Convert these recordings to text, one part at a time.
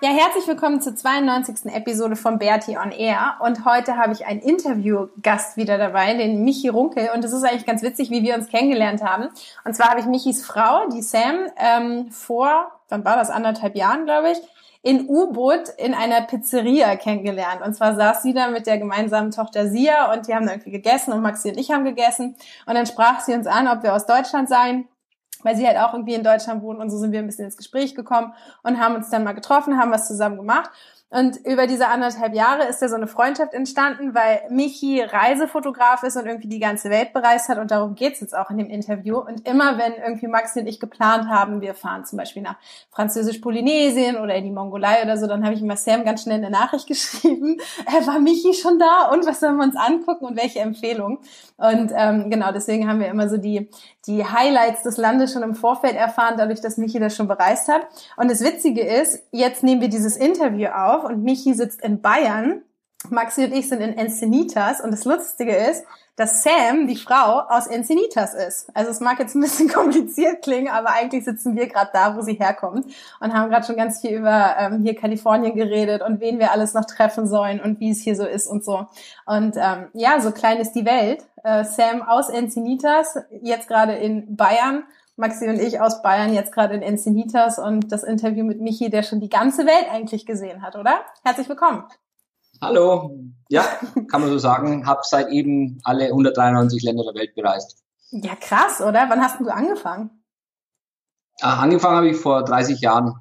Ja, herzlich willkommen zur 92. Episode von Bertie on Air. Und heute habe ich einen Interviewgast wieder dabei, den Michi Runkel. Und es ist eigentlich ganz witzig, wie wir uns kennengelernt haben. Und zwar habe ich Michis Frau, die Sam, ähm, vor, wann war das, anderthalb Jahren, glaube ich, in U-Boot in einer Pizzeria kennengelernt. Und zwar saß sie da mit der gemeinsamen Tochter Sia und die haben irgendwie gegessen und Maxi und ich haben gegessen. Und dann sprach sie uns an, ob wir aus Deutschland seien weil sie halt auch irgendwie in Deutschland wohnt und so sind wir ein bisschen ins Gespräch gekommen und haben uns dann mal getroffen, haben was zusammen gemacht und über diese anderthalb Jahre ist ja so eine Freundschaft entstanden, weil Michi Reisefotograf ist und irgendwie die ganze Welt bereist hat und darum geht's jetzt auch in dem Interview. Und immer wenn irgendwie Maxi und ich geplant haben, wir fahren zum Beispiel nach Französisch-Polynesien oder in die Mongolei oder so, dann habe ich immer Sam ganz schnell eine Nachricht geschrieben, äh, war Michi schon da und was sollen wir uns angucken und welche Empfehlungen. Und ähm, genau, deswegen haben wir immer so die, die Highlights des Landes schon im Vorfeld erfahren, dadurch, dass Michi das schon bereist hat. Und das Witzige ist, jetzt nehmen wir dieses Interview auf und Michi sitzt in Bayern. Maxi und ich sind in Encinitas und das Lustige ist, dass Sam, die Frau, aus Encinitas ist. Also es mag jetzt ein bisschen kompliziert klingen, aber eigentlich sitzen wir gerade da, wo sie herkommt und haben gerade schon ganz viel über ähm, hier Kalifornien geredet und wen wir alles noch treffen sollen und wie es hier so ist und so. Und ähm, ja, so klein ist die Welt. Äh, Sam aus Encinitas, jetzt gerade in Bayern Maxi und ich aus Bayern jetzt gerade in Encinitas und das Interview mit Michi, der schon die ganze Welt eigentlich gesehen hat, oder? Herzlich willkommen. Hallo. Ja, kann man so sagen. Hab seit eben alle 193 Länder der Welt bereist. Ja, krass, oder? Wann hast du angefangen? Ach, angefangen habe ich vor 30 Jahren.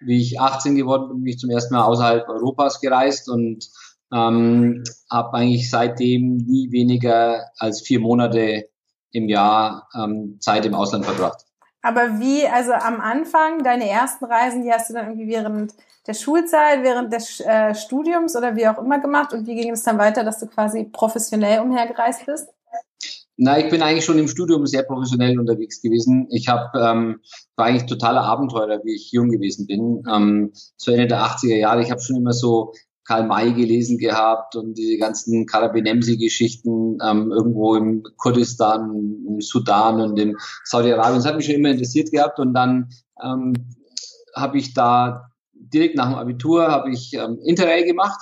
Wie ich 18 geworden bin, bin ich zum ersten Mal außerhalb Europas gereist und ähm, habe eigentlich seitdem nie weniger als vier Monate im Jahr ähm, Zeit im Ausland verbracht. Aber wie, also am Anfang, deine ersten Reisen, die hast du dann irgendwie während der Schulzeit, während des äh, Studiums oder wie auch immer gemacht und wie ging es dann weiter, dass du quasi professionell umhergereist bist? Na, ich bin eigentlich schon im Studium sehr professionell unterwegs gewesen. Ich habe ähm, war eigentlich totaler Abenteurer, wie ich jung gewesen bin. Ähm, zu Ende der 80er Jahre. Ich habe schon immer so Karl May gelesen gehabt und diese ganzen Karabinemsi-Geschichten ähm, irgendwo im Kurdistan, im Sudan und im Saudi-Arabien. Das hat mich schon immer interessiert gehabt und dann ähm, habe ich da direkt nach dem Abitur habe ich ähm, Interrail gemacht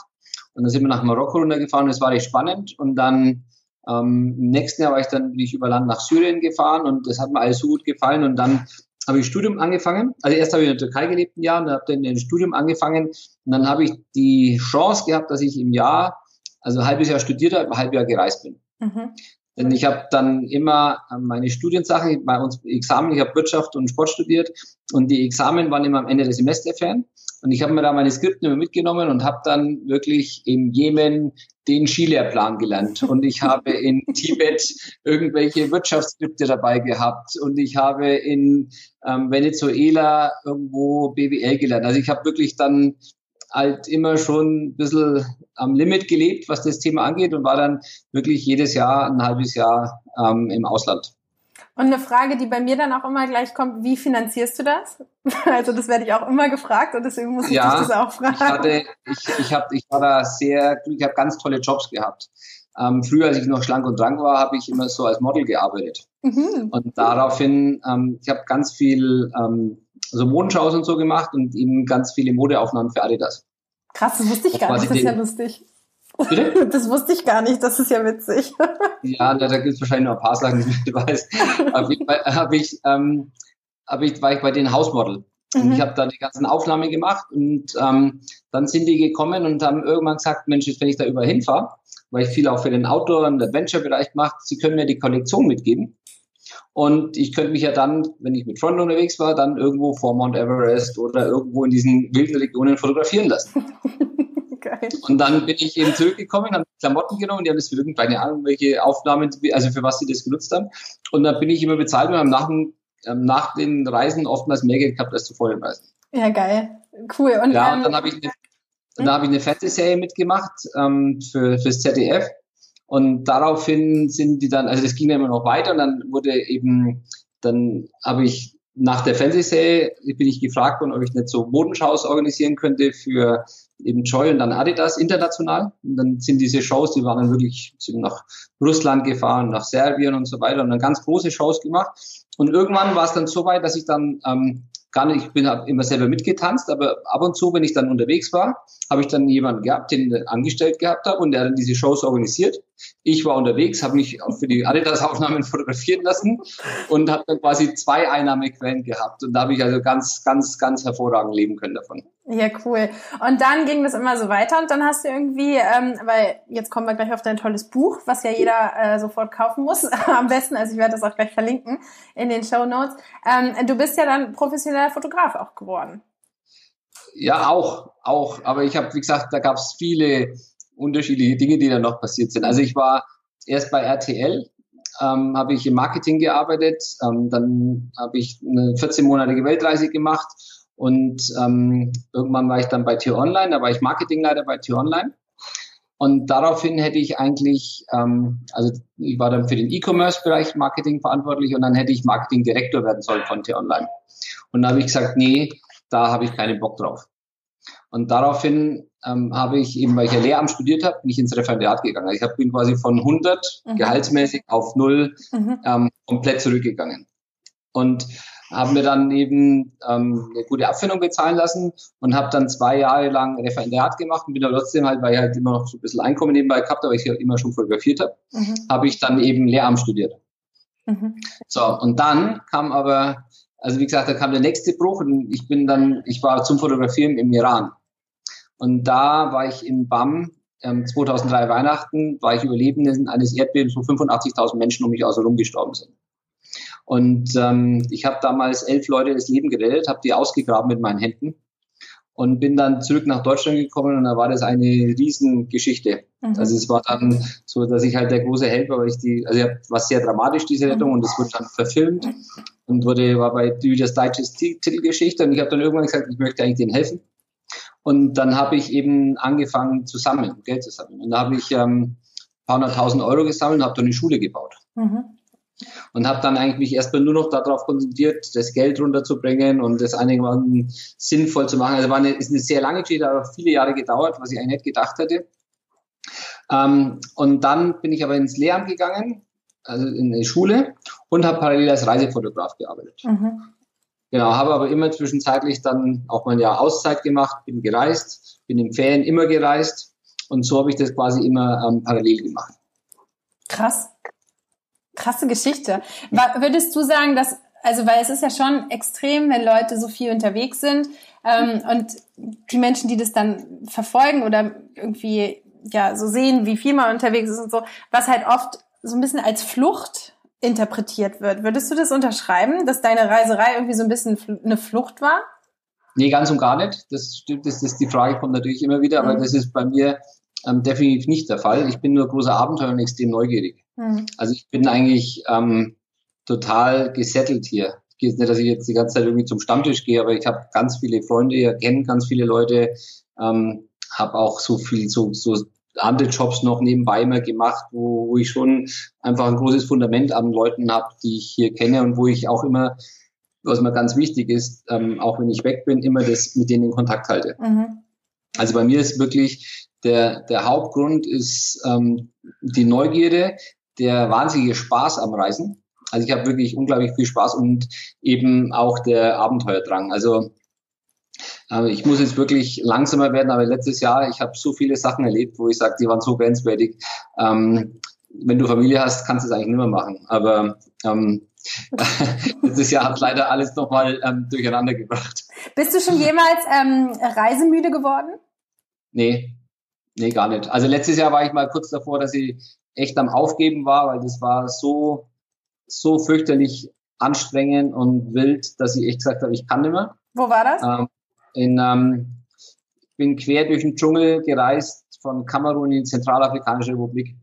und dann sind wir nach Marokko runtergefahren. Das war recht spannend und dann ähm, im nächsten Jahr war ich dann bin ich über Land nach Syrien gefahren und das hat mir alles so gut gefallen und dann habe ich Studium angefangen. Also erst habe ich in der Türkei gelebt ein Jahr und habe dann ein Studium angefangen. Und dann habe ich die Chance gehabt, dass ich im Jahr, also ein halbes Jahr studiert habe, ein halbes Jahr gereist bin. Mhm. Denn ich habe dann immer meine Studiensachen, bei uns Examen, ich habe Wirtschaft und Sport studiert und die Examen waren immer am Ende des Semesterferien. Und ich habe mir da meine Skripten immer mitgenommen und habe dann wirklich im Jemen den Skilehrplan gelernt. Und ich habe in Tibet irgendwelche Wirtschaftsskripte dabei gehabt. Und ich habe in ähm, Venezuela irgendwo BWL gelernt. Also ich habe wirklich dann halt immer schon ein bisschen am Limit gelebt, was das Thema angeht und war dann wirklich jedes Jahr ein halbes Jahr ähm, im Ausland. Und eine Frage, die bei mir dann auch immer gleich kommt, wie finanzierst du das? Also das werde ich auch immer gefragt und deswegen muss ich ja, dich das auch fragen. Ich, hatte, ich, ich, hab, ich war da sehr, ich habe ganz tolle Jobs gehabt. Ähm, früher, als ich noch schlank und drank war, habe ich immer so als Model gearbeitet. Mhm. Und daraufhin, ähm, ich habe ganz viel ähm, so Modenshows und so gemacht und eben ganz viele Modeaufnahmen für Adidas. Krass, das wusste ich gar nicht, das ist ja lustig. Bitte? Das wusste ich gar nicht, das ist ja witzig. Ja, da, da gibt es wahrscheinlich noch ein paar Sachen, die du weißt. Auf jeden Fall habe ich, ähm, hab ich, war ich bei den Hausmodel. Und mhm. ich habe da die ganzen Aufnahmen gemacht und ähm, dann sind die gekommen und haben irgendwann gesagt, Mensch, jetzt wenn ich da überall hinfahre, weil ich viel auch für den Outdoor- und Adventure-Bereich mache, sie können mir die Kollektion mitgeben. Und ich könnte mich ja dann, wenn ich mit Freunden unterwegs war, dann irgendwo vor Mount Everest oder irgendwo in diesen wilden Regionen fotografieren lassen. Geil. Und dann bin ich eben zurückgekommen, habe Klamotten genommen, die haben das für irgendeine Ahnung, welche Aufnahmen, also für was sie das genutzt haben. Und dann bin ich immer bezahlt und habe nach, ähm, nach den Reisen oftmals mehr Geld gehabt als zuvor den Reisen. Ja, geil. Cool. Und, ja, ähm, dann habe ich eine, habe ich eine Fernsehserie mitgemacht ähm, für fürs ZDF und daraufhin sind die dann, also das ging dann immer noch weiter und dann wurde eben, dann habe ich nach der Fernsehserie bin ich gefragt worden, ob ich nicht so Modenschaus organisieren könnte für eben Joy und dann Adidas international. Und dann sind diese Shows, die waren dann wirklich, sind nach Russland gefahren, nach Serbien und so weiter und dann ganz große Shows gemacht. Und irgendwann war es dann so weit, dass ich dann ähm, gar nicht, ich bin immer selber mitgetanzt, aber ab und zu, wenn ich dann unterwegs war, habe ich dann jemanden gehabt, den ich angestellt gehabt habe und der dann diese Shows organisiert. Ich war unterwegs, habe mich für die Adidas-Aufnahmen fotografieren lassen und habe dann quasi zwei Einnahmequellen gehabt. Und da habe ich also ganz, ganz, ganz hervorragend leben können davon. Ja, cool. Und dann ging das immer so weiter und dann hast du irgendwie, ähm, weil jetzt kommen wir gleich auf dein tolles Buch, was ja jeder äh, sofort kaufen muss, am besten, also ich werde das auch gleich verlinken in den Show Notes. Ähm, du bist ja dann professioneller Fotograf auch geworden. Ja, auch, auch. Aber ich habe, wie gesagt, da gab es viele unterschiedliche Dinge, die dann noch passiert sind. Also ich war erst bei RTL, ähm, habe ich im Marketing gearbeitet, ähm, dann habe ich eine 14-monatige Weltreise gemacht und ähm, irgendwann war ich dann bei Tier Online, da war ich Marketingleiter bei Tier Online. Und daraufhin hätte ich eigentlich, ähm, also ich war dann für den E-Commerce-Bereich Marketing verantwortlich und dann hätte ich Marketingdirektor werden sollen von Tier Online. Und da habe ich gesagt, nee, da habe ich keinen Bock drauf. Und daraufhin ähm, habe ich eben, weil ich ja Lehramt studiert habe, bin ich ins Referendariat gegangen. Also ich hab, bin quasi von 100 mhm. gehaltsmäßig auf null mhm. ähm, komplett zurückgegangen. Und habe mir dann eben ähm, eine gute Abfindung bezahlen lassen und habe dann zwei Jahre lang Referendariat gemacht und bin aber trotzdem halt, weil ich halt immer noch so ein bisschen Einkommen nebenbei gehabt habe, weil ich ja immer schon fotografiert habe, mhm. habe ich dann eben Lehramt studiert. Mhm. So, und dann kam aber, also wie gesagt, da kam der nächste Bruch und ich bin dann, ich war zum Fotografieren im Iran. Und da war ich in BAM, ähm, 2003 Weihnachten, war ich Überlebende eines Erdbebens, wo 85.000 Menschen um mich außer gestorben sind. Und ähm, ich habe damals elf Leute das Leben gerettet, habe die ausgegraben mit meinen Händen und bin dann zurück nach Deutschland gekommen und da war das eine Riesengeschichte. Mhm. Also es war dann so, dass ich halt der große Held war, weil ich die, also war sehr dramatisch diese Rettung und es wurde dann verfilmt und wurde war bei das deutsche Titelgeschichte und ich habe dann irgendwann gesagt, ich möchte eigentlich denen helfen. Und dann habe ich eben angefangen zu sammeln, Geld zu sammeln. Und da habe ich ähm, paar hunderttausend Euro gesammelt und habe dann eine Schule gebaut. Mhm und habe dann eigentlich mich erstmal nur noch darauf konzentriert, das Geld runterzubringen und das einigermaßen sinnvoll zu machen. Also war eine, ist eine sehr lange Geschichte, aber viele Jahre gedauert, was ich eigentlich nicht gedacht hätte. Ähm, und dann bin ich aber ins Lehramt gegangen, also in die Schule und habe parallel als Reisefotograf gearbeitet. Mhm. Genau, habe aber immer zwischenzeitlich dann auch mal ein Jahr Auszeit gemacht, bin gereist, bin in Ferien immer gereist und so habe ich das quasi immer ähm, parallel gemacht. Krass. Krasse Geschichte. Würdest du sagen, dass, also weil es ist ja schon extrem, wenn Leute so viel unterwegs sind ähm, und die Menschen, die das dann verfolgen oder irgendwie ja so sehen, wie viel man unterwegs ist und so, was halt oft so ein bisschen als Flucht interpretiert wird. Würdest du das unterschreiben, dass deine Reiserei irgendwie so ein bisschen eine Flucht war? Nee, ganz und gar nicht. Das stimmt, das ist die Frage kommt natürlich immer wieder, aber mhm. das ist bei mir ähm, definitiv nicht der Fall. Ich bin nur großer Abenteuer und extrem neugierig. Mhm. Also ich bin eigentlich ähm, total gesettelt hier. Ich gehe nicht, dass ich jetzt die ganze Zeit irgendwie zum Stammtisch gehe, aber ich habe ganz viele Freunde, kenne ganz viele Leute, ähm, habe auch so viel so, so andere Jobs noch nebenbei mal gemacht, wo, wo ich schon einfach ein großes Fundament an Leuten habe, die ich hier kenne und wo ich auch immer, was mir ganz wichtig ist, ähm, auch wenn ich weg bin, immer das mit denen in Kontakt halte. Mhm. Also bei mir ist wirklich der, der Hauptgrund ist ähm, die Neugierde, der wahnsinnige Spaß am Reisen. Also ich habe wirklich unglaublich viel Spaß und eben auch der Abenteuerdrang. Also äh, ich muss jetzt wirklich langsamer werden, aber letztes Jahr, ich habe so viele Sachen erlebt, wo ich sage, die waren so grenzwertig. Ähm, wenn du Familie hast, kannst du es eigentlich nicht mehr machen. Aber ähm, letztes Jahr hat leider alles nochmal ähm, durcheinander gebracht. Bist du schon jemals ähm, reisemüde geworden? Nee, nee, gar nicht. Also letztes Jahr war ich mal kurz davor, dass ich echt am Aufgeben war, weil das war so so fürchterlich anstrengend und wild, dass ich echt gesagt habe, ich kann nicht mehr. Wo war das? Ähm, in, ähm, ich bin quer durch den Dschungel gereist, von Kamerun in die Zentralafrikanische Republik.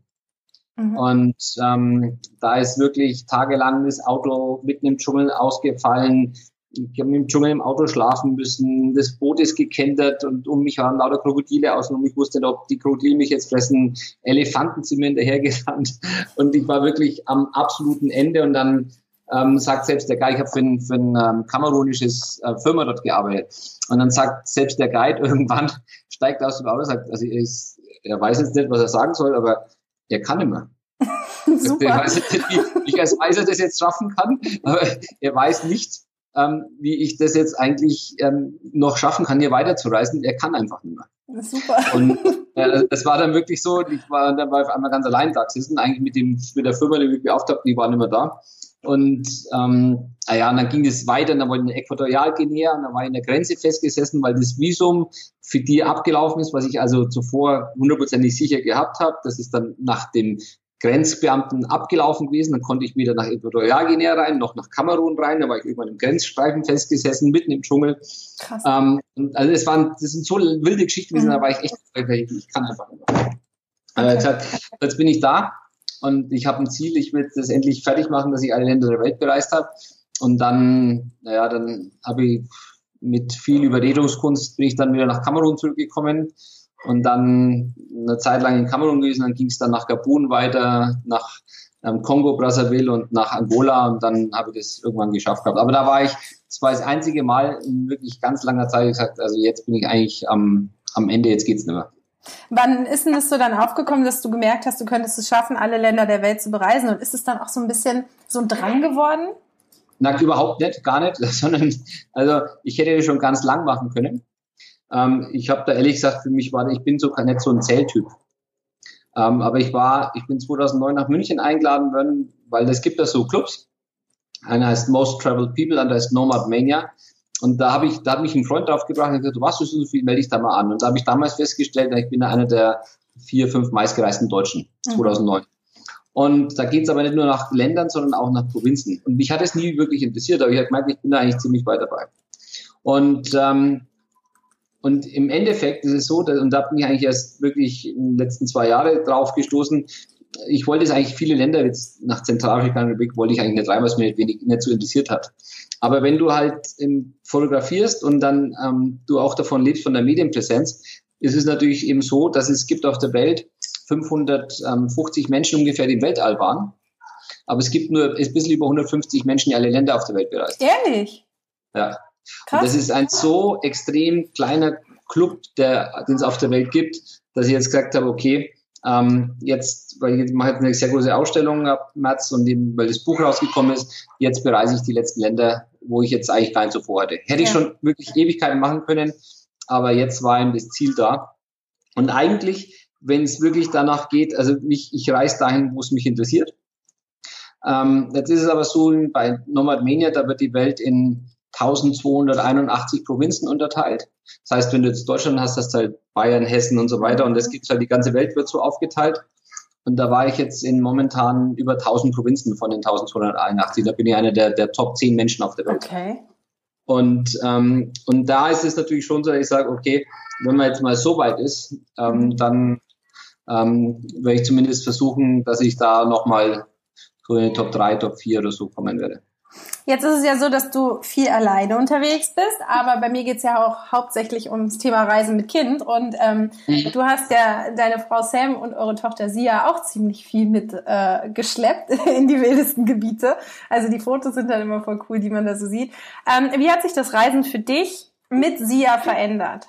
Mhm. Und ähm, da ist wirklich tagelang das Auto mitten im Dschungel ausgefallen. Ich habe im Dschungel im Auto schlafen müssen. Das Boot ist gekentert und um mich waren lauter Krokodile außen und ich wusste nicht, ob die Krokodile mich jetzt fressen. Elefanten sind mir hinterhergerannt und ich war wirklich am absoluten Ende und dann ähm, sagt selbst der Guide, ich habe für ein, für ein ähm, kamerunisches äh, Firma dort gearbeitet und dann sagt selbst der Guide irgendwann, steigt aus dem Auto und sagt, also er, ist, er weiß jetzt nicht, was er sagen soll, aber er kann mehr. Super. Er weiß nicht, wie ich als Weiser das jetzt schaffen kann, aber er weiß nicht, ähm, wie ich das jetzt eigentlich ähm, noch schaffen kann, hier weiterzureisen. Er kann einfach nicht mehr. Super. Und äh, das war dann wirklich so, ich war dann auf einmal ganz allein da gesessen, eigentlich mit dem mit der Firma, die mich beauftragt, die war nicht mehr da. Und ähm, naja, und dann ging es weiter, dann war ich in Äquatorialguinea und dann war ich in der Grenze festgesessen, weil das Visum für die abgelaufen ist, was ich also zuvor hundertprozentig sicher gehabt habe. Das ist dann nach dem Grenzbeamten abgelaufen gewesen. Dann konnte ich wieder nach Äquatorialguinea rein, noch nach Kamerun rein. Da war ich irgendwann im Grenzstreifen festgesessen, mitten im Dschungel. Krass. Ähm, also es waren, das sind so wilde Geschichten gewesen, mhm. da war ich echt, ich kann einfach nicht mehr. Okay. Gesagt, jetzt bin ich da und ich habe ein Ziel, ich will das endlich fertig machen, dass ich alle Länder der Welt bereist habe. Und dann, naja, dann habe ich mit viel Überredungskunst bin ich dann wieder nach Kamerun zurückgekommen und dann eine Zeit lang in Kamerun gewesen, dann ging es dann nach Gabun weiter, nach ähm, Kongo, Brazzaville und nach Angola und dann habe ich das irgendwann geschafft gehabt. Aber da war ich, das war das einzige Mal in wirklich ganz langer Zeit gesagt, also jetzt bin ich eigentlich am, am Ende, jetzt geht's nicht mehr. Wann ist denn das so dann aufgekommen, dass du gemerkt hast, du könntest es schaffen, alle Länder der Welt zu bereisen? Und ist es dann auch so ein bisschen so ein Drang geworden? Na, überhaupt nicht, gar nicht, sondern, also ich hätte das schon ganz lang machen können. Ähm, ich habe da ehrlich gesagt, für mich war, ich bin so nicht so ein Zelltyp. Ähm, aber ich war, ich bin 2009 nach München eingeladen worden, weil es gibt da so Clubs. Einer heißt Most Traveled People, andere heißt Nomad Mania. Und da habe ich, da hat mich ein Freund drauf gebracht und gesagt, du warst du so viel, melde dich da mal an. Und da habe ich damals festgestellt, ich bin einer der vier, fünf meistgereisten Deutschen, 2009. Mhm. Und da geht es aber nicht nur nach Ländern, sondern auch nach Provinzen. Und mich hat es nie wirklich interessiert, aber ich habe gemerkt, ich bin da eigentlich ziemlich weit dabei. Und, ähm, und im Endeffekt ist es so, dass, und da bin ich eigentlich erst wirklich in den letzten zwei Jahren drauf gestoßen, ich wollte es eigentlich viele Länder jetzt nach Zentralafrika und Republik wollte ich eigentlich nicht rein, was mir nicht, wenig, nicht so interessiert hat. Aber wenn du halt ähm, fotografierst und dann ähm, du auch davon lebst, von der Medienpräsenz, ist es natürlich eben so, dass es gibt auf der Welt 550 Menschen ungefähr, die im Weltall waren. Aber es gibt nur ein bisschen über 150 Menschen, die alle Länder auf der Welt bereisen. Ehrlich? Ja. Das ist ein so extrem kleiner Club, der, den es auf der Welt gibt, dass ich jetzt gesagt habe, okay, ähm, jetzt, weil ich mache jetzt eine sehr große Ausstellung ab März und eben, weil das Buch rausgekommen ist, jetzt bereise ich die letzten Länder, wo ich jetzt eigentlich gar nicht so vorhatte. Hätte ja. ich schon wirklich Ewigkeiten machen können, aber jetzt war eben das Ziel da. Und eigentlich, wenn es wirklich danach geht, also mich, ich reise dahin, wo es mich interessiert. Ähm, jetzt ist es aber so, bei Nomad Mania, da wird die Welt in 1281 Provinzen unterteilt. Das heißt, wenn du jetzt Deutschland hast, hast du halt Bayern, Hessen und so weiter und das gibt's halt, die ganze Welt wird so aufgeteilt. Und da war ich jetzt in momentan über 1000 Provinzen von den 1281. Da bin ich einer der, der Top 10 Menschen auf der Welt. Okay. Und, ähm, und da ist es natürlich schon so, dass ich sage, okay, wenn man jetzt mal so weit ist, ähm, mhm. dann ähm, werde ich zumindest versuchen, dass ich da nochmal so in die Top 3, Top 4 oder so kommen werde. Jetzt ist es ja so, dass du viel alleine unterwegs bist, aber bei mir geht's ja auch hauptsächlich ums Thema Reisen mit Kind. Und ähm, mhm. du hast ja deine Frau Sam und eure Tochter Sia auch ziemlich viel mit äh, geschleppt in die wildesten Gebiete. Also die Fotos sind dann immer voll cool, die man da so sieht. Ähm, wie hat sich das Reisen für dich mit Sia verändert?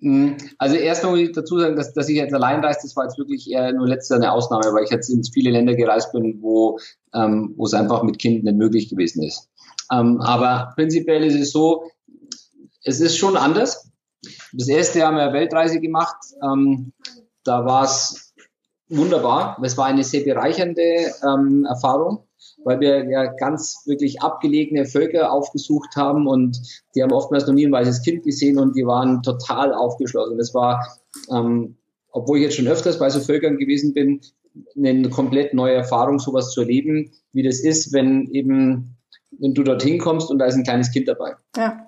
Mhm. Also erstmal muss ich dazu sagen, dass, dass ich jetzt allein reise, das war jetzt wirklich eher nur letzte eine Ausnahme, weil ich jetzt in viele Länder gereist bin, wo, ähm, wo es einfach mit Kind nicht möglich gewesen ist. Ähm, aber prinzipiell ist es so, es ist schon anders. Das erste Jahr haben wir Weltreise gemacht. Ähm, da war es wunderbar. Es war eine sehr bereichernde ähm, Erfahrung weil wir ja ganz wirklich abgelegene Völker aufgesucht haben und die haben oftmals noch nie ein weißes Kind gesehen und die waren total aufgeschlossen. Das war, ähm, obwohl ich jetzt schon öfters bei so Völkern gewesen bin, eine komplett neue Erfahrung, sowas zu erleben, wie das ist, wenn eben, wenn du dorthin kommst und da ist ein kleines Kind dabei. Ja.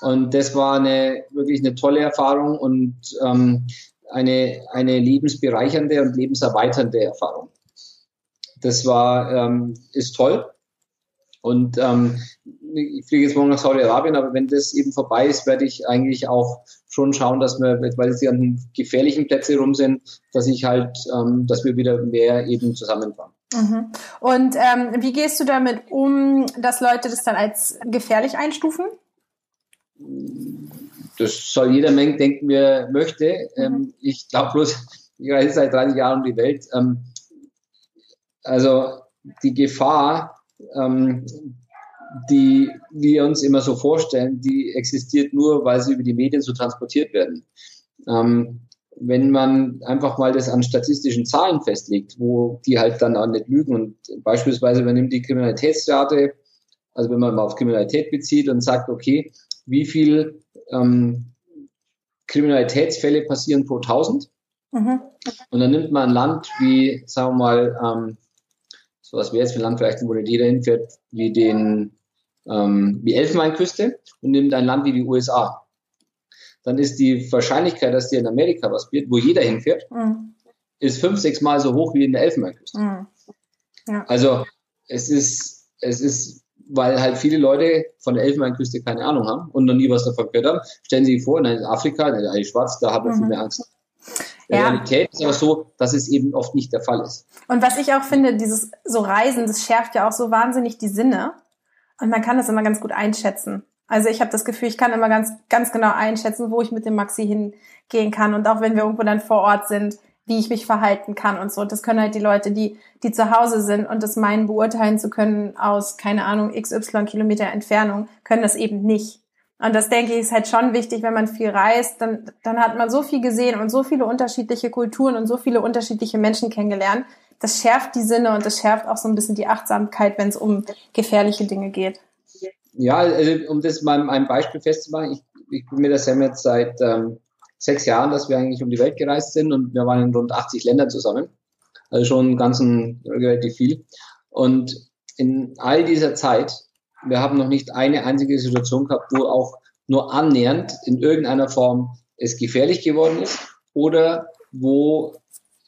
Und das war eine wirklich eine tolle Erfahrung und ähm, eine, eine lebensbereichernde und lebenserweiternde Erfahrung. Das war, ähm, ist toll. Und ähm, ich fliege jetzt morgen nach Saudi-Arabien, aber wenn das eben vorbei ist, werde ich eigentlich auch schon schauen, dass wir, weil es die ganzen gefährlichen Plätze rum sind, dass ich halt, ähm, dass wir wieder mehr eben zusammenfahren. Mhm. Und ähm, wie gehst du damit um, dass Leute das dann als gefährlich einstufen? Das soll jeder Menge denken, wer möchte. Mhm. Ähm, ich glaube bloß, ich reise seit 30 Jahren um die Welt. Ähm, also die Gefahr, ähm, die wir uns immer so vorstellen, die existiert nur, weil sie über die Medien so transportiert werden. Ähm, wenn man einfach mal das an statistischen Zahlen festlegt, wo die halt dann auch nicht lügen und beispielsweise man nimmt die Kriminalitätsrate, also wenn man mal auf Kriminalität bezieht und sagt, okay, wie viel ähm, Kriminalitätsfälle passieren pro 1000? Mhm. Und dann nimmt man ein Land wie, sagen wir mal, ähm, so was wäre jetzt für ein Land vielleicht, wo nicht jeder hinfährt, wie den ähm, wie Elfenbeinküste und nimmt ein Land wie die USA. Dann ist die Wahrscheinlichkeit, dass dir in Amerika was wird, wo jeder hinfährt, mhm. ist fünf, sechs Mal so hoch wie in der Elfenbeinküste. Mhm. Ja. Also es ist, es ist, weil halt viele Leute von der Elfenbeinküste keine Ahnung haben und noch nie was davon gehört haben, stellen Sie sich vor, in Afrika, in der Schwarz, da haben wir mhm. viel mehr Angst. Ja. Realität ist aber so, dass es eben oft nicht der Fall ist. Und was ich auch finde, dieses so Reisen, das schärft ja auch so wahnsinnig die Sinne. Und man kann das immer ganz gut einschätzen. Also ich habe das Gefühl, ich kann immer ganz, ganz genau einschätzen, wo ich mit dem Maxi hingehen kann. Und auch wenn wir irgendwo dann vor Ort sind, wie ich mich verhalten kann und so. Das können halt die Leute, die, die zu Hause sind und das meinen beurteilen zu können aus, keine Ahnung, XY Kilometer Entfernung, können das eben nicht. Und das denke ich ist halt schon wichtig, wenn man viel reist, dann, dann hat man so viel gesehen und so viele unterschiedliche Kulturen und so viele unterschiedliche Menschen kennengelernt, das schärft die Sinne und das schärft auch so ein bisschen die Achtsamkeit, wenn es um gefährliche Dinge geht. Ja, also um das mal ein Beispiel festzumachen, ich, ich bin mir das ja jetzt seit ähm, sechs Jahren, dass wir eigentlich um die Welt gereist sind und wir waren in rund 80 Ländern zusammen. Also schon ganz ein, relativ viel. Und in all dieser Zeit, wir haben noch nicht eine einzige Situation gehabt, wo auch nur annähernd in irgendeiner Form es gefährlich geworden ist oder wo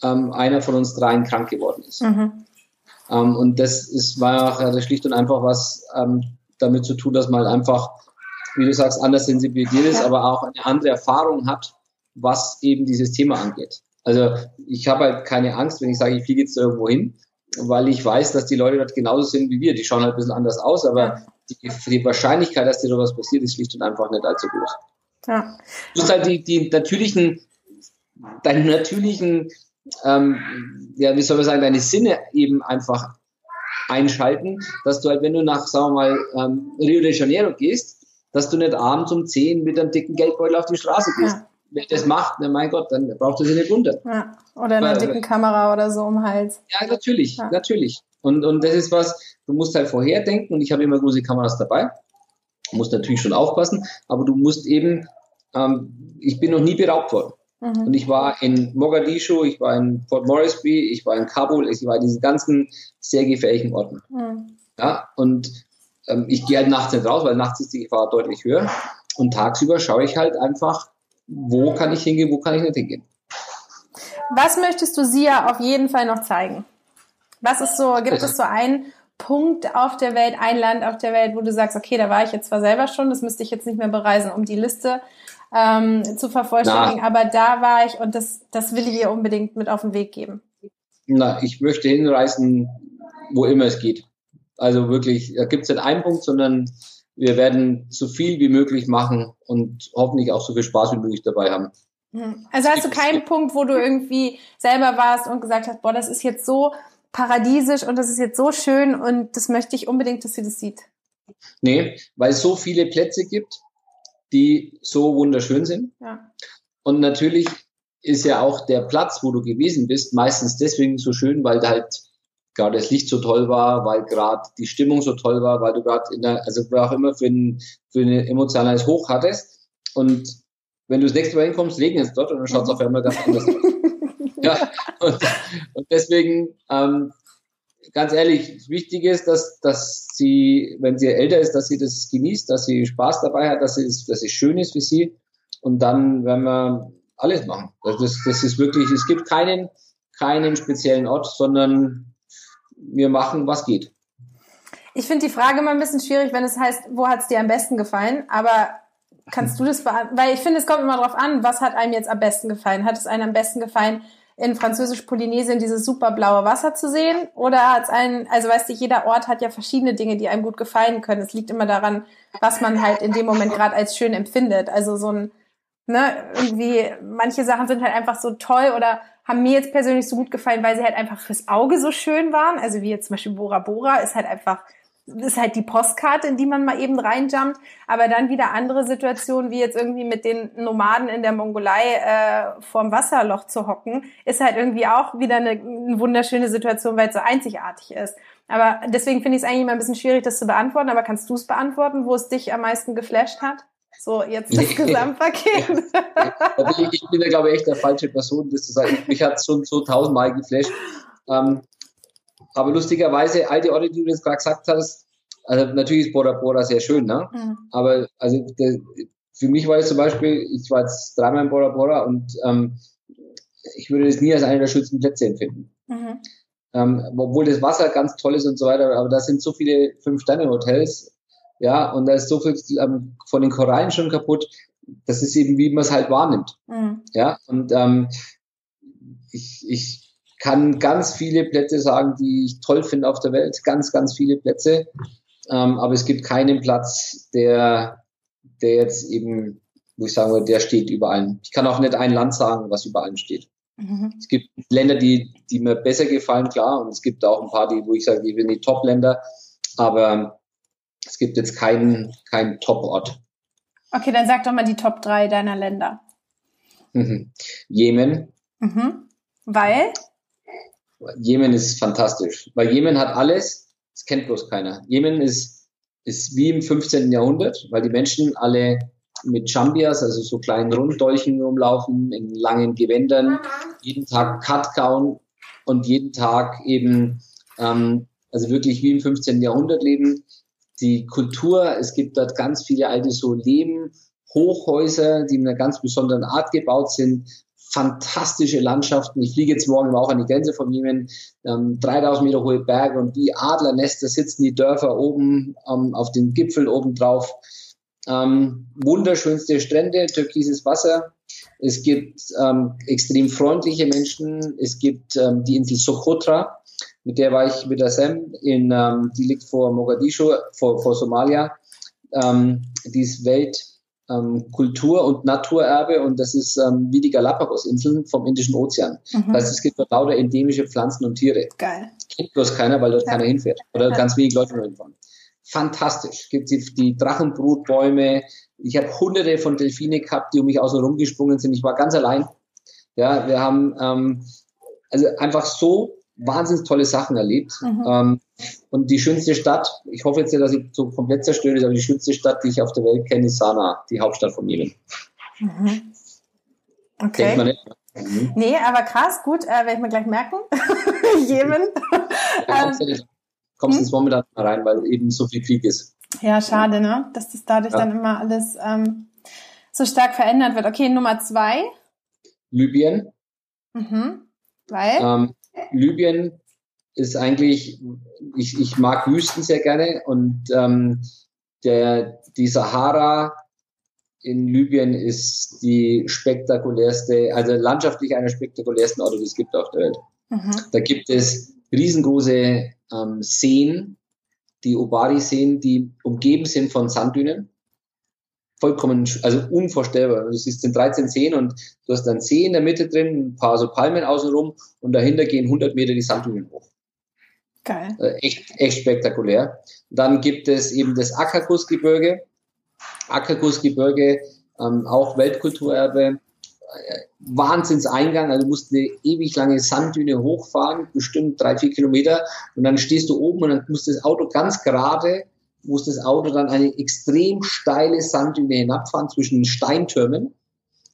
ähm, einer von uns dreien krank geworden ist. Mhm. Ähm, und das ist, war auch also schlicht und einfach was ähm, damit zu tun, dass man einfach, wie du sagst, anders sensibilisiert ist, ja. aber auch eine andere Erfahrung hat, was eben dieses Thema angeht. Also ich habe halt keine Angst, wenn ich sage, ich fliege jetzt irgendwo hin, weil ich weiß, dass die Leute dort genauso sind wie wir. Die schauen halt ein bisschen anders aus, aber die, die, Wahrscheinlichkeit, dass dir sowas passiert, ist schlicht und einfach nicht allzu groß. Ja. Du musst halt die, die natürlichen, deinen natürlichen ähm, ja, wie soll man sagen, deine Sinne eben einfach einschalten, dass du halt, wenn du nach, sagen wir mal, ähm, Rio de Janeiro gehst, dass du nicht abends um 10 mit einem dicken Geldbeutel auf die Straße gehst. Ja. Wer das macht, na mein Gott, dann braucht er sich nicht wundern. Ja. Oder einer dicken Kamera oder so um Hals. Ja, natürlich, ja. natürlich. Und, und das ist was, du musst halt vorher denken und ich habe immer große Kameras dabei. Du musst natürlich schon aufpassen, aber du musst eben, ähm, ich bin noch nie beraubt worden. Mhm. Und ich war in Mogadischu, ich war in Port Moresby, ich war in Kabul, ich war in diesen ganzen sehr gefährlichen Orten. Mhm. Ja, und ähm, ich gehe halt nachts nicht raus, weil nachts ist die Gefahr deutlich höher. Und tagsüber schaue ich halt einfach, wo kann ich hingehen, wo kann ich nicht hingehen. Was möchtest du Sia auf jeden Fall noch zeigen? Was ist so, gibt es so einen Punkt auf der Welt, ein Land auf der Welt, wo du sagst, okay, da war ich jetzt zwar selber schon, das müsste ich jetzt nicht mehr bereisen, um die Liste ähm, zu vervollständigen. Na. Aber da war ich und das, das will ich ihr unbedingt mit auf den Weg geben. Na, ich möchte hinreisen, wo immer es geht. Also wirklich, da gibt es nicht einen Punkt, sondern wir werden so viel wie möglich machen und hoffentlich auch so viel Spaß wie möglich dabei haben. Also hast du keinen Punkt, wo du irgendwie selber warst und gesagt hast, boah, das ist jetzt so paradiesisch und das ist jetzt so schön und das möchte ich unbedingt, dass sie das sieht. Nee, weil es so viele Plätze gibt, die so wunderschön sind. Ja. Und natürlich ist ja auch der Platz, wo du gewesen bist, meistens deswegen so schön, weil da halt gerade das Licht so toll war, weil gerade die Stimmung so toll war, weil du gerade in der, also wer auch immer für ein, für ein emotionales Hoch hattest. Und wenn du das nächste Mal hinkommst, regnet es dort und dann schaut es auf einmal ganz anders aus. ja, und, und deswegen, ähm, ganz ehrlich, wichtig ist, dass, dass sie, wenn sie älter ist, dass sie das genießt, dass sie Spaß dabei hat, dass, sie, dass es schön ist für sie. Und dann werden wir alles machen. Das, das ist wirklich, es gibt keinen, keinen speziellen Ort, sondern wir machen, was geht. Ich finde die Frage immer ein bisschen schwierig, wenn es heißt, wo hat es dir am besten gefallen? Aber kannst du das beantworten? Weil ich finde, es kommt immer darauf an, was hat einem jetzt am besten gefallen? Hat es einem am besten gefallen, in Französisch-Polynesien dieses super blaue Wasser zu sehen? Oder hat es einen, also weißt du, jeder Ort hat ja verschiedene Dinge, die einem gut gefallen können. Es liegt immer daran, was man halt in dem Moment gerade als schön empfindet. Also so ein, ne, irgendwie, manche Sachen sind halt einfach so toll oder haben mir jetzt persönlich so gut gefallen, weil sie halt einfach fürs Auge so schön waren. Also wie jetzt zum Beispiel Bora Bora ist halt einfach ist halt die Postkarte, in die man mal eben reinjumpt, aber dann wieder andere Situationen, wie jetzt irgendwie mit den Nomaden in der Mongolei äh, vorm Wasserloch zu hocken, ist halt irgendwie auch wieder eine, eine wunderschöne Situation, weil es so einzigartig ist. Aber deswegen finde ich es eigentlich immer ein bisschen schwierig, das zu beantworten, aber kannst du es beantworten, wo es dich am meisten geflasht hat? So, jetzt das Gesamtpaket. ich bin da, glaube ich, echt der falsche Person, das zu sagen. Mich hat es schon so tausendmal geflasht. Ähm, aber lustigerweise, all die Orte, die du jetzt gerade gesagt hast, also natürlich ist Bora Bora sehr schön, ne? Mhm. Aber also der, für mich war das zum Beispiel, ich war jetzt dreimal in Bora Bora und ähm, ich würde das nie als einer der schönsten Plätze empfinden. Mhm. Ähm, obwohl das Wasser ganz toll ist und so weiter, aber da sind so viele Fünf-Sterne-Hotels, ja, und da ist so viel ähm, von den Korallen schon kaputt. Das ist eben, wie man es halt wahrnimmt. Mhm. Ja, und ähm, ich, ich kann ganz viele Plätze sagen, die ich toll finde auf der Welt. Ganz, ganz viele Plätze. Ähm, aber es gibt keinen Platz, der, der jetzt eben, wo ich sagen würde, der steht über allem. Ich kann auch nicht ein Land sagen, was über allem steht. Mhm. Es gibt Länder, die, die mir besser gefallen, klar. Und es gibt auch ein paar, die, wo ich sage, die sind die Top-Länder. Aber es gibt jetzt keinen, keinen Top-Ort. Okay, dann sag doch mal die Top 3 deiner Länder. Mhm. Jemen. Mhm. Weil? Jemen ist fantastisch, weil Jemen hat alles, das kennt bloß keiner. Jemen ist, ist wie im 15. Jahrhundert, weil die Menschen alle mit Chambias, also so kleinen Runddolchen rumlaufen, in langen Gewändern, jeden Tag Cut kauen und jeden Tag eben, ähm, also wirklich wie im 15. Jahrhundert leben. Die Kultur, es gibt dort ganz viele alte so Leben, Hochhäuser, die in einer ganz besonderen Art gebaut sind, fantastische Landschaften. Ich fliege jetzt morgen auch an die Grenze von Jemen, ähm, 3000 Meter hohe Berge und wie Adlernester sitzen die Dörfer oben ähm, auf den Gipfeln oben drauf. Ähm, wunderschönste Strände, türkises Wasser. Es gibt ähm, extrem freundliche Menschen. Es gibt ähm, die Insel Socotra, mit der war ich mit der Sam in, ähm, die liegt vor Mogadischu, vor, vor Somalia. Ähm, die ist Welt ähm, Kultur- und Naturerbe und das ist ähm, wie die Galapagos-Inseln vom Indischen Ozean. Mhm. Das heißt, es gibt dort lauter endemische Pflanzen und Tiere. Geil. Kennt bloß keiner, weil dort ja. keiner hinfährt. Oder ja. ganz wenig Leute nur hinfahren. Fantastisch. Gibt die, die Drachenbrutbäume. Ich habe hunderte von Delfine gehabt, die um mich außen rumgesprungen sind. Ich war ganz allein. Ja, wir haben ähm, also einfach so wahnsinnig tolle Sachen erlebt. Mhm. Ähm, und die schönste Stadt, ich hoffe jetzt nicht, dass ich so komplett zerstört ist, aber die schönste Stadt, die ich auf der Welt kenne, ist Sanaa, die Hauptstadt von Jemen. Mhm. Okay. Man nicht. Mhm. Nee, aber krass, gut, äh, werde ich mir gleich merken. Jemen. Ja, ähm, kommst hm? jetzt momentan rein, weil eben so viel Krieg ist. Ja, schade, ne? Dass das dadurch ja. dann immer alles ähm, so stark verändert wird. Okay, Nummer zwei. Libyen. Mhm. Weil? Ähm, Libyen ist eigentlich, ich, ich mag Wüsten sehr gerne und ähm, der, die Sahara in Libyen ist die spektakulärste, also landschaftlich einer spektakulärsten Orte, die es gibt auf der Welt. Mhm. Da gibt es riesengroße ähm, Seen, die Obari-Seen, die umgeben sind von Sanddünen. Vollkommen, also unvorstellbar. Du siehst sind 13 Seen und du hast einen See in der Mitte drin, ein paar so Palmen außenrum und dahinter gehen 100 Meter die Sanddünen hoch. Geil. Äh, echt, echt spektakulär. Dann gibt es eben das Akakusgebirge. Akakusgebirge, ähm, auch Weltkulturerbe. Äh, Wahnsinnseingang, also du musst eine ewig lange Sanddüne hochfahren, bestimmt drei, vier Kilometer, und dann stehst du oben und dann muss das Auto ganz gerade, muss das Auto dann eine extrem steile Sanddüne hinabfahren zwischen Steintürmen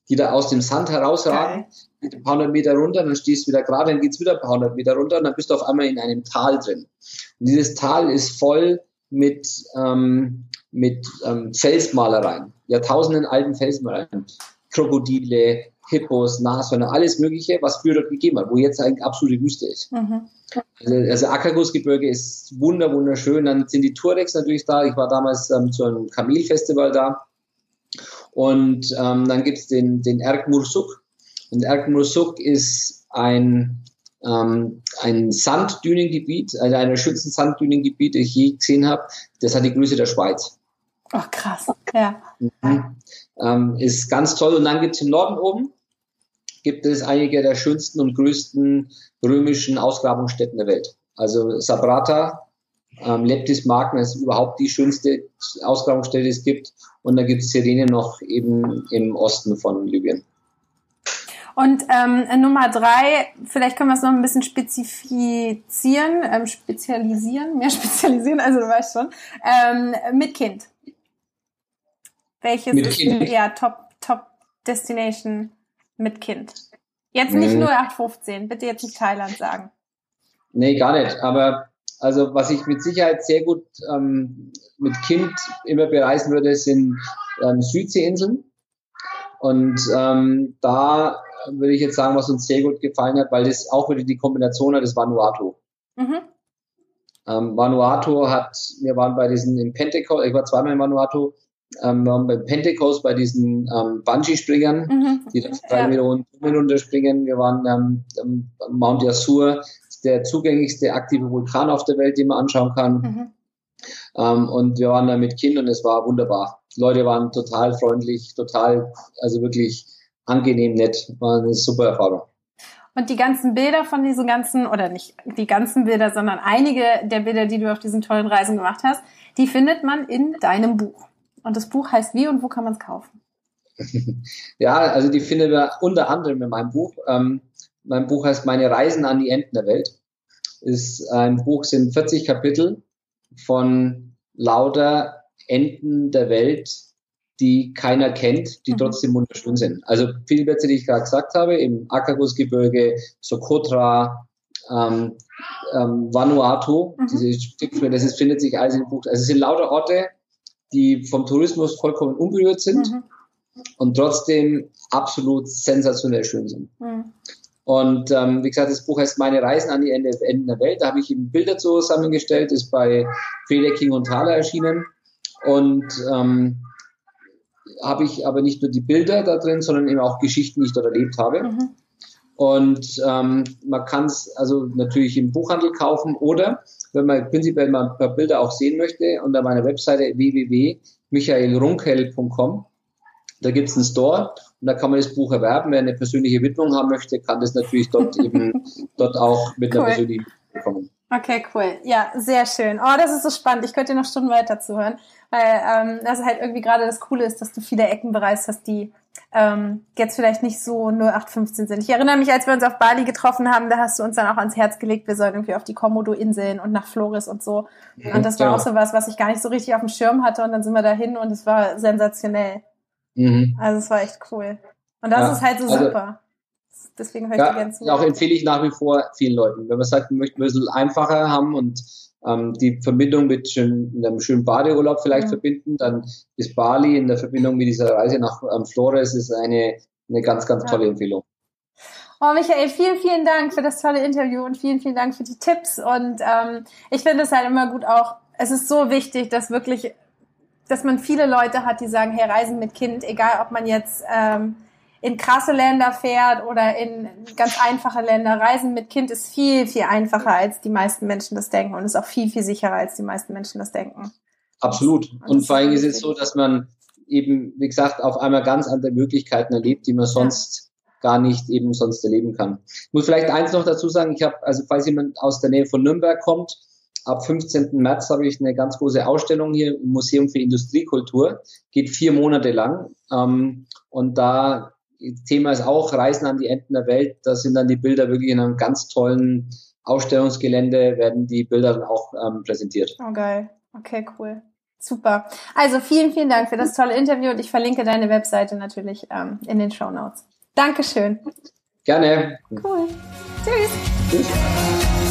die da aus dem Sand herausragen, geht ein paar hundert Meter runter, dann stehst du wieder gerade, dann geht's wieder ein paar hundert Meter runter und dann bist du auf einmal in einem Tal drin. Und dieses Tal ist voll mit, ähm, mit ähm, Felsmalereien, Jahrtausenden alten Felsmalereien. Krokodile, Hippos, Nashörner, alles Mögliche, was früher dort gegeben hat, wo jetzt eigentlich absolute Wüste ist. Mhm. Also, also Ackergussgebirge ist wunder, wunderschön. Dann sind die Tuaregs natürlich da. Ich war damals ähm, zu einem Kamelfestival da. Und ähm, dann gibt's den, den Erk Mursuk. Und Erk Mursuk ist ein, ähm, ein Sanddünengebiet, also ein schönsten Sanddünengebiet, das ich je gesehen habe. Das hat die Größe der Schweiz. Ach, krass. Ja. Mhm. Ähm, ist ganz toll. Und dann gibt's im Norden oben, gibt es einige der schönsten und größten römischen Ausgrabungsstätten der Welt. Also Sabrata, ähm, Leptis Magna ist überhaupt die schönste Ausgrabungsstätte, die es gibt. Und da gibt es Sirene noch eben im Osten von Libyen. Und ähm, Nummer drei, vielleicht können wir es noch ein bisschen spezifizieren, ähm, spezialisieren, mehr spezialisieren, also du weißt schon, ähm, mit Kind. Welches mit ist kind. ja Top, Top Destination mit Kind? Jetzt nicht mhm. 0815, bitte jetzt nicht Thailand sagen. Nee, gar nicht. Aber also was ich mit Sicherheit sehr gut ähm, mit Kind immer bereisen würde, sind ähm, Südseeinseln. Und ähm, da würde ich jetzt sagen, was uns sehr gut gefallen hat, weil das auch wieder die Kombination hat, das Vanuatu. Mhm. Ähm, Vanuatu hat, wir waren bei diesen im Pentecost, ich war zweimal in Vanuatu, ähm, wir waren bei Pentecost bei diesen ähm, Bungee-Springern, mhm. die das drei ja. Meter runterspringen. Wir waren ähm, Mount Yasur, der zugänglichste aktive Vulkan auf der Welt, den man anschauen kann. Mhm. Ähm, und wir waren da mit Kind und es war wunderbar. Die Leute waren total freundlich, total, also wirklich angenehm nett. War eine super Erfahrung. Und die ganzen Bilder von diesen ganzen, oder nicht die ganzen Bilder, sondern einige der Bilder, die du auf diesen tollen Reisen gemacht hast, die findet man in deinem Buch. Und das Buch heißt wie und wo kann man es kaufen? ja, also die findet man unter anderem in meinem Buch. Ähm, mein Buch heißt Meine Reisen an die Enden der Welt. Ist ein Buch, sind 40 Kapitel von lauter Enden der Welt, die keiner kennt, die mhm. trotzdem wunderschön sind. Also viele Plätze, die ich gerade gesagt habe, im Akagusgebirge, Socotra, ähm, ähm, Vanuatu, mhm. diese Stücke, das ist, findet sich alles im Buch. Also es sind lauter Orte, die vom Tourismus vollkommen unberührt sind mhm. und trotzdem absolut sensationell schön sind. Mhm. Und ähm, wie gesagt, das Buch heißt Meine Reisen an die Ende, Enden der Welt. Da habe ich eben Bilder zusammengestellt, ist bei King und Thaler erschienen. Und ähm, habe ich aber nicht nur die Bilder da drin, sondern eben auch Geschichten, die ich dort erlebt habe. Mhm. Und ähm, man kann es also natürlich im Buchhandel kaufen oder wenn man prinzipiell mal ein paar Bilder auch sehen möchte, unter meiner Webseite www.michaelrunkel.com. Da gibt es einen Store und da kann man das Buch erwerben. Wer eine persönliche Widmung haben möchte, kann das natürlich dort eben dort auch mit cool. einer persönlichen bekommen. Okay, cool. Ja, sehr schön. Oh, das ist so spannend. Ich könnte dir noch Stunden weiter zuhören, weil ähm, das halt irgendwie gerade das Coole ist, dass du viele Ecken bereist hast, die ähm, jetzt vielleicht nicht so 0815 sind. Ich erinnere mich, als wir uns auf Bali getroffen haben, da hast du uns dann auch ans Herz gelegt, wir sollen irgendwie auf die Komodo-Inseln und nach Flores und so. Mhm, und das war ja. auch so was, was ich gar nicht so richtig auf dem Schirm hatte und dann sind wir dahin und es war sensationell. Mhm. Also es war echt cool. Und das ja, ist halt so also, super. Deswegen höre ich ja, gerne zu. Auch empfehle ich nach wie vor vielen Leuten. Wenn man sagt, man möchte ein bisschen einfacher haben und ähm, die Verbindung mit schön, einem schönen Badeurlaub vielleicht mhm. verbinden, dann ist Bali in der Verbindung mit dieser Reise nach ähm, Flores ist eine, eine ganz, ganz tolle ja. Empfehlung. Oh, Michael, vielen, vielen Dank für das tolle Interview und vielen, vielen Dank für die Tipps. Und ähm, ich finde es halt immer gut auch, es ist so wichtig, dass wirklich, dass man viele Leute hat, die sagen, hey, Reisen mit Kind, egal ob man jetzt ähm, in krasse Länder fährt oder in ganz einfache Länder. Reisen mit Kind ist viel, viel einfacher, als die meisten Menschen das denken und ist auch viel, viel sicherer, als die meisten Menschen das denken. Absolut. Und, und vor allem ist es so, dass man eben, wie gesagt, auf einmal ganz andere Möglichkeiten erlebt, die man sonst ja. gar nicht eben sonst erleben kann. Ich muss vielleicht eins noch dazu sagen, ich habe, also falls jemand aus der Nähe von Nürnberg kommt, ab 15. März habe ich eine ganz große Ausstellung hier im Museum für Industriekultur, geht vier Monate lang. Ähm, und da Thema ist auch Reisen an die Enden der Welt. Da sind dann die Bilder wirklich in einem ganz tollen Ausstellungsgelände, werden die Bilder dann auch ähm, präsentiert. Oh, geil. Okay, cool. Super. Also vielen, vielen Dank für das tolle Interview und ich verlinke deine Webseite natürlich ähm, in den Show Notes. Dankeschön. Gerne. Cool. Tschüss. Tschüss.